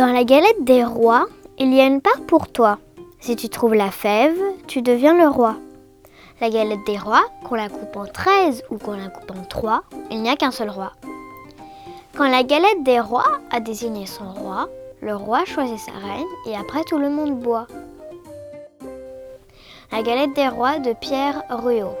Dans la galette des rois, il y a une part pour toi. Si tu trouves la fève, tu deviens le roi. La galette des rois, qu'on la coupe en 13 ou qu'on la coupe en 3, il n'y a qu'un seul roi. Quand la galette des rois a désigné son roi, le roi choisit sa reine et après tout le monde boit. La galette des rois de Pierre Ruot.